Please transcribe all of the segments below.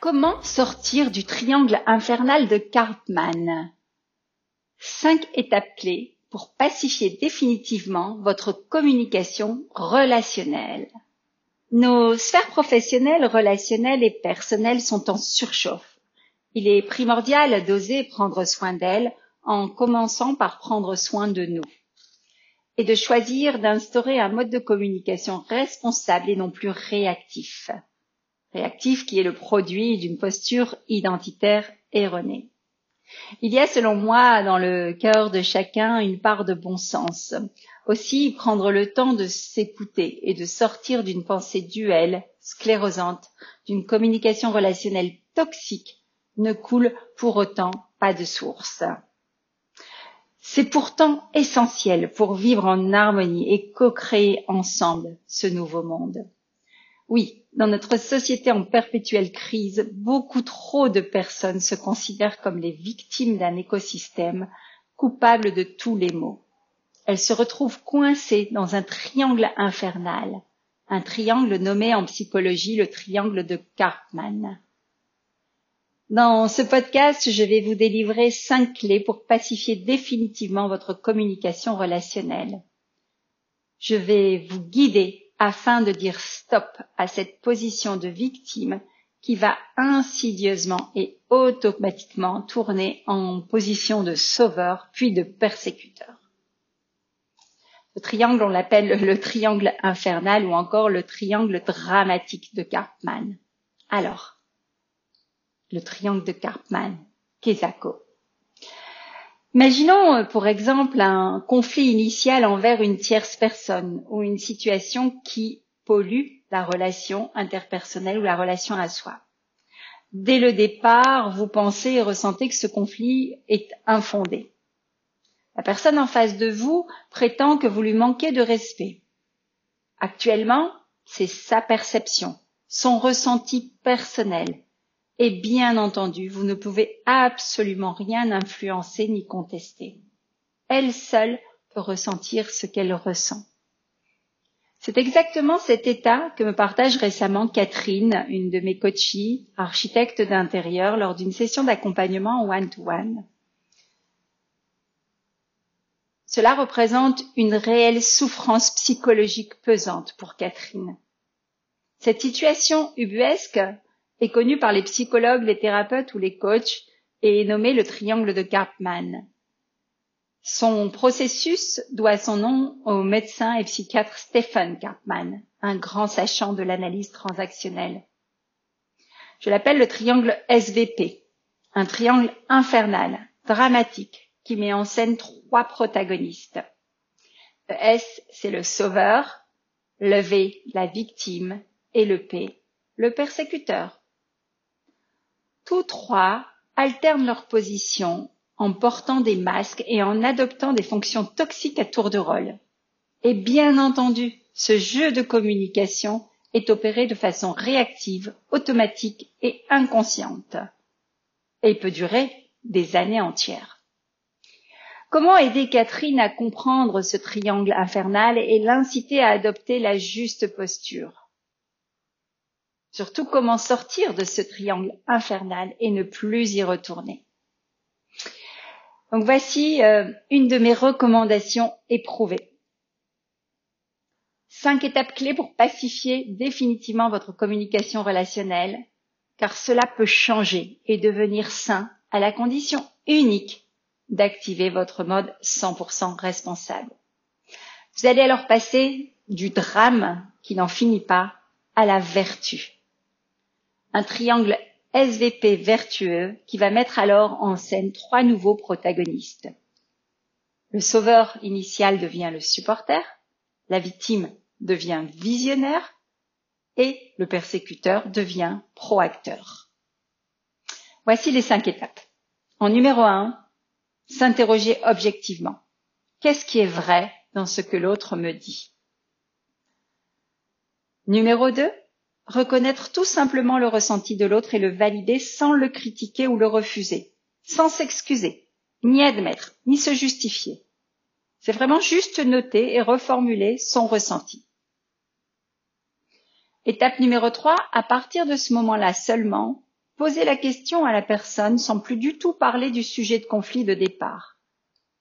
Comment sortir du triangle infernal de Cartman? Cinq étapes clés pour pacifier définitivement votre communication relationnelle. Nos sphères professionnelles, relationnelles et personnelles sont en surchauffe. Il est primordial d'oser prendre soin d'elles en commençant par prendre soin de nous et de choisir d'instaurer un mode de communication responsable et non plus réactif réactif qui est le produit d'une posture identitaire erronée. Il y a selon moi dans le cœur de chacun une part de bon sens. Aussi prendre le temps de s'écouter et de sortir d'une pensée duelle, sclérosante, d'une communication relationnelle toxique ne coule pour autant pas de source. C'est pourtant essentiel pour vivre en harmonie et co-créer ensemble ce nouveau monde. Oui, dans notre société en perpétuelle crise, beaucoup trop de personnes se considèrent comme les victimes d'un écosystème coupable de tous les maux. Elles se retrouvent coincées dans un triangle infernal, un triangle nommé en psychologie le triangle de Cartman. Dans ce podcast, je vais vous délivrer cinq clés pour pacifier définitivement votre communication relationnelle. Je vais vous guider afin de dire stop à cette position de victime qui va insidieusement et automatiquement tourner en position de sauveur puis de persécuteur. Ce triangle, on l'appelle le triangle infernal ou encore le triangle dramatique de Cartman. Alors, le triangle de Cartman, Kesako. Imaginons, euh, pour exemple, un conflit initial envers une tierce personne ou une situation qui pollue la relation interpersonnelle ou la relation à soi. Dès le départ, vous pensez et ressentez que ce conflit est infondé. La personne en face de vous prétend que vous lui manquez de respect. Actuellement, c'est sa perception, son ressenti personnel, et bien entendu, vous ne pouvez absolument rien influencer ni contester. Elle seule peut ressentir ce qu'elle ressent. C'est exactement cet état que me partage récemment Catherine, une de mes coaches, architecte d'intérieur, lors d'une session d'accompagnement one-to-one. Cela représente une réelle souffrance psychologique pesante pour Catherine. Cette situation ubuesque est connu par les psychologues, les thérapeutes ou les coachs et est nommé le triangle de Karpman. Son processus doit son nom au médecin et psychiatre Stephen Karpman, un grand sachant de l'analyse transactionnelle. Je l'appelle le triangle SVP, un triangle infernal, dramatique, qui met en scène trois protagonistes. Le S, c'est le sauveur, le V, la victime, et le P, le persécuteur. Tous trois alternent leur position en portant des masques et en adoptant des fonctions toxiques à tour de rôle. Et bien entendu, ce jeu de communication est opéré de façon réactive, automatique et inconsciente. Et peut durer des années entières. Comment aider Catherine à comprendre ce triangle infernal et l'inciter à adopter la juste posture? Surtout comment sortir de ce triangle infernal et ne plus y retourner. Donc voici euh, une de mes recommandations éprouvées. Cinq étapes clés pour pacifier définitivement votre communication relationnelle, car cela peut changer et devenir sain à la condition unique d'activer votre mode 100% responsable. Vous allez alors passer du drame qui n'en finit pas à la vertu. Un triangle SVP vertueux qui va mettre alors en scène trois nouveaux protagonistes. Le sauveur initial devient le supporter, la victime devient visionnaire et le persécuteur devient proacteur. Voici les cinq étapes. En numéro un, s'interroger objectivement. Qu'est-ce qui est vrai dans ce que l'autre me dit? Numéro 2, reconnaître tout simplement le ressenti de l'autre et le valider sans le critiquer ou le refuser, sans s'excuser, ni admettre, ni se justifier. C'est vraiment juste noter et reformuler son ressenti. Étape numéro 3, à partir de ce moment-là seulement, posez la question à la personne sans plus du tout parler du sujet de conflit de départ,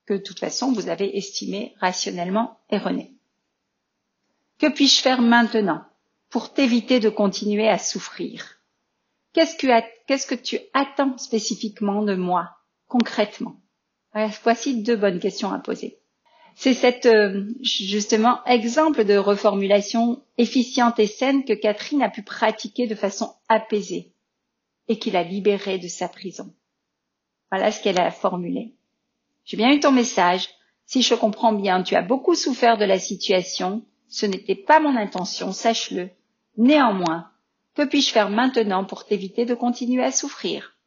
que de toute façon vous avez estimé rationnellement erroné. Que puis-je faire maintenant? Pour t'éviter de continuer à souffrir Qu'est-ce que, tu attends spécifiquement de moi, concrètement? Voici deux bonnes questions à poser. C'est cet euh, justement exemple de reformulation efficiente et saine que Catherine a pu pratiquer de façon apaisée et qui l'a libérée de sa prison. Voilà ce qu'elle a formulé. J'ai bien eu ton message. Si je comprends bien, tu as beaucoup souffert de la situation. Ce n'était pas mon intention, sache-le. Néanmoins, que puis-je faire maintenant pour t'éviter de continuer à souffrir?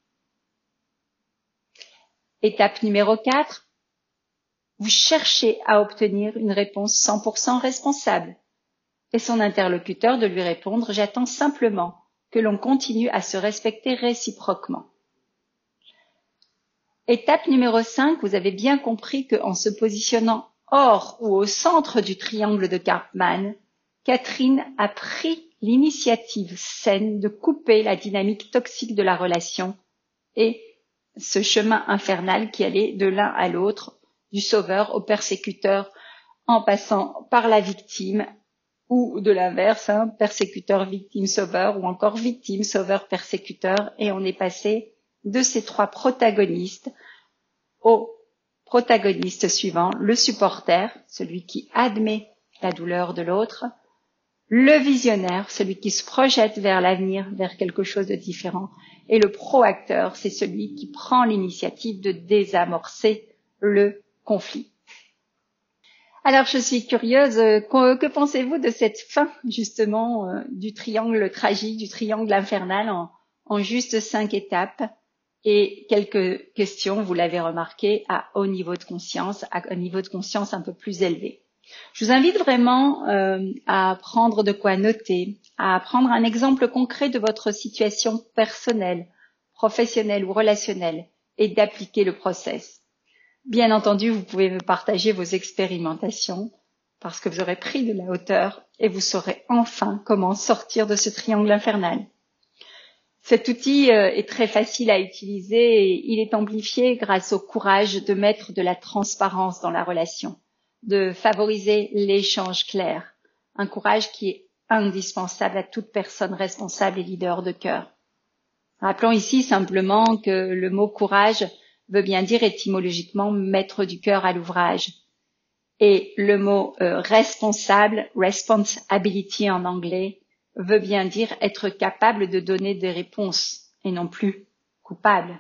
Étape numéro 4. Vous cherchez à obtenir une réponse 100% responsable. Et son interlocuteur de lui répondre J'attends simplement que l'on continue à se respecter réciproquement. Étape numéro 5, vous avez bien compris qu'en se positionnant hors ou au centre du triangle de Karpman, Catherine a pris l'initiative saine de couper la dynamique toxique de la relation et ce chemin infernal qui allait de l'un à l'autre, du sauveur au persécuteur, en passant par la victime ou de l'inverse, hein, persécuteur, victime, sauveur, ou encore victime, sauveur, persécuteur, et on est passé de ces trois protagonistes au protagoniste suivant, le supporter, celui qui admet la douleur de l'autre, le visionnaire, celui qui se projette vers l'avenir, vers quelque chose de différent. Et le proacteur, c'est celui qui prend l'initiative de désamorcer le conflit. Alors, je suis curieuse, euh, que, pensez-vous de cette fin, justement, euh, du triangle tragique, du triangle infernal en, en juste cinq étapes? Et quelques questions, vous l'avez remarqué, à haut niveau de conscience, à un niveau de conscience un peu plus élevé. Je vous invite vraiment euh, à prendre de quoi noter, à prendre un exemple concret de votre situation personnelle, professionnelle ou relationnelle et d'appliquer le process. Bien entendu, vous pouvez me partager vos expérimentations parce que vous aurez pris de la hauteur et vous saurez enfin comment sortir de ce triangle infernal. Cet outil euh, est très facile à utiliser et il est amplifié grâce au courage de mettre de la transparence dans la relation de favoriser l'échange clair, un courage qui est indispensable à toute personne responsable et leader de cœur. Rappelons ici simplement que le mot courage veut bien dire étymologiquement mettre du cœur à l'ouvrage. Et le mot euh, responsable, responsibility en anglais, veut bien dire être capable de donner des réponses et non plus coupable.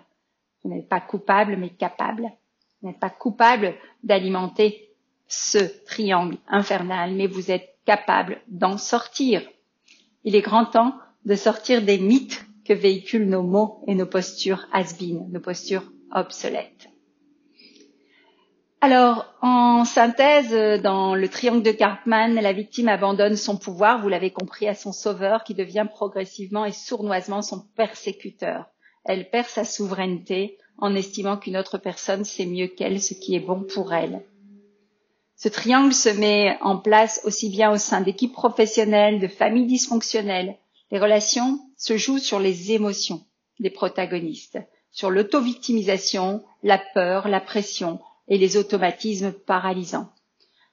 Vous n'êtes pas coupable mais capable. Vous n'êtes pas coupable d'alimenter ce triangle infernal, mais vous êtes capable d'en sortir. Il est grand temps de sortir des mythes que véhiculent nos mots et nos postures has nos postures obsolètes. Alors, en synthèse, dans le triangle de Cartman, la victime abandonne son pouvoir, vous l'avez compris, à son sauveur qui devient progressivement et sournoisement son persécuteur. Elle perd sa souveraineté en estimant qu'une autre personne sait mieux qu'elle ce qui est bon pour elle. Ce triangle se met en place aussi bien au sein d'équipes professionnelles, de familles dysfonctionnelles. Les relations se jouent sur les émotions des protagonistes, sur l'auto-victimisation, la peur, la pression et les automatismes paralysants.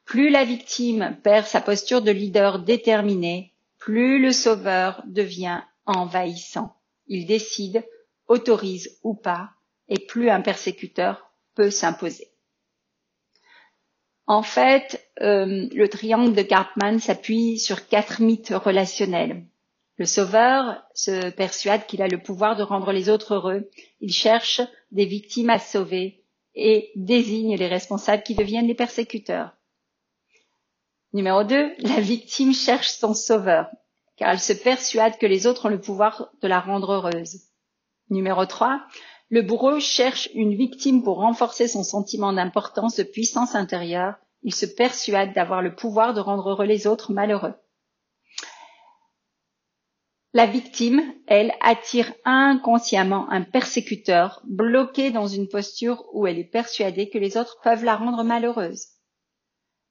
Plus la victime perd sa posture de leader déterminé, plus le sauveur devient envahissant. Il décide, autorise ou pas, et plus un persécuteur peut s'imposer. En fait, euh, le triangle de Cartman s'appuie sur quatre mythes relationnels. Le sauveur se persuade qu'il a le pouvoir de rendre les autres heureux. Il cherche des victimes à sauver et désigne les responsables qui deviennent les persécuteurs. Numéro 2, la victime cherche son sauveur, car elle se persuade que les autres ont le pouvoir de la rendre heureuse. Numéro 3, le bourreau cherche une victime pour renforcer son sentiment d'importance, de puissance intérieure. Il se persuade d'avoir le pouvoir de rendre heureux les autres malheureux. La victime, elle, attire inconsciemment un persécuteur bloqué dans une posture où elle est persuadée que les autres peuvent la rendre malheureuse.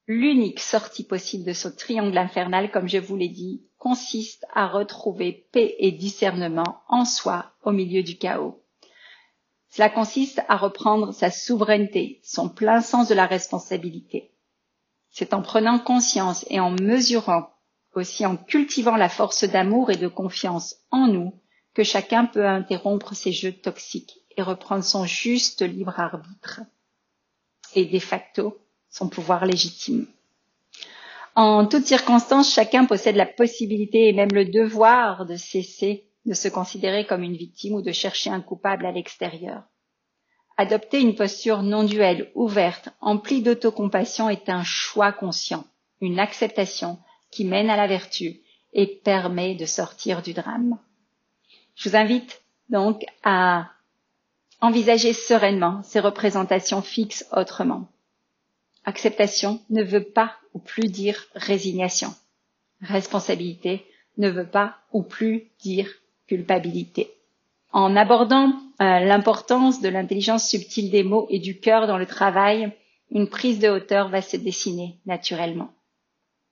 L'unique sortie possible de ce triangle infernal, comme je vous l'ai dit, consiste à retrouver paix et discernement en soi au milieu du chaos. Cela consiste à reprendre sa souveraineté, son plein sens de la responsabilité. C'est en prenant conscience et en mesurant, aussi en cultivant la force d'amour et de confiance en nous, que chacun peut interrompre ses jeux toxiques et reprendre son juste libre arbitre. Et de facto, son pouvoir légitime. En toutes circonstances, chacun possède la possibilité et même le devoir de cesser de se considérer comme une victime ou de chercher un coupable à l'extérieur. Adopter une posture non duelle, ouverte, emplie d'autocompassion est un choix conscient, une acceptation qui mène à la vertu et permet de sortir du drame. Je vous invite donc à envisager sereinement ces représentations fixes autrement. Acceptation ne veut pas ou plus dire résignation. Responsabilité ne veut pas ou plus dire culpabilité. En abordant euh, l'importance de l'intelligence subtile des mots et du cœur dans le travail, une prise de hauteur va se dessiner naturellement.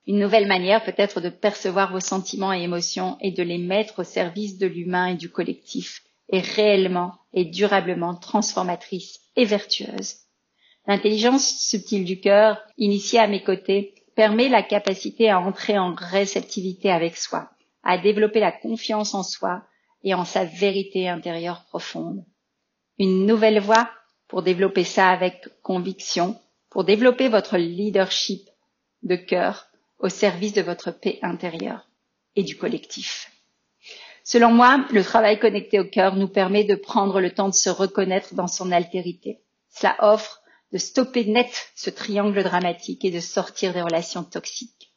Une nouvelle manière peut-être de percevoir vos sentiments et émotions et de les mettre au service de l'humain et du collectif est réellement et durablement transformatrice et vertueuse. L'intelligence subtile du cœur, initiée à mes côtés, permet la capacité à entrer en réceptivité avec soi, à développer la confiance en soi et en sa vérité intérieure profonde. Une nouvelle voie pour développer ça avec conviction, pour développer votre leadership de cœur au service de votre paix intérieure et du collectif. Selon moi, le travail connecté au cœur nous permet de prendre le temps de se reconnaître dans son altérité. Cela offre de stopper net ce triangle dramatique et de sortir des relations toxiques.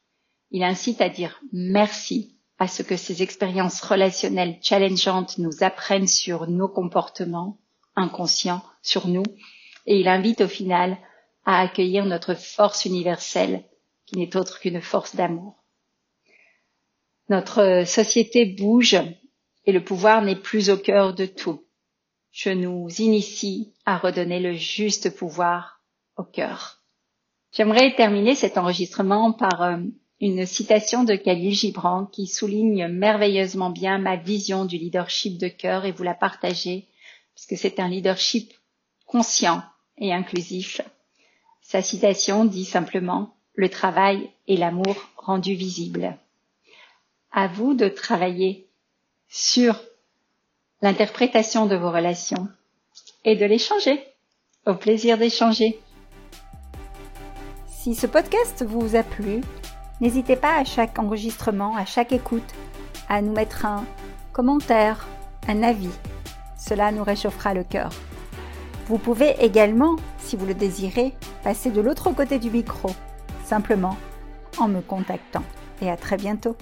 Il incite à dire merci à ce que ces expériences relationnelles challengeantes nous apprennent sur nos comportements inconscients, sur nous, et il invite au final à accueillir notre force universelle, qui n'est autre qu'une force d'amour. Notre société bouge et le pouvoir n'est plus au cœur de tout je nous initie à redonner le juste pouvoir au cœur. J'aimerais terminer cet enregistrement par euh, une citation de Khalil Gibran qui souligne merveilleusement bien ma vision du leadership de cœur et vous la partagez puisque c'est un leadership conscient et inclusif. Sa citation dit simplement le travail et l'amour rendus visibles. À vous de travailler sur l'interprétation de vos relations et de l'échanger. Au plaisir d'échanger. Si ce podcast vous a plu, n'hésitez pas à chaque enregistrement, à chaque écoute, à nous mettre un commentaire, un avis. Cela nous réchauffera le cœur. Vous pouvez également, si vous le désirez, passer de l'autre côté du micro, simplement en me contactant. Et à très bientôt.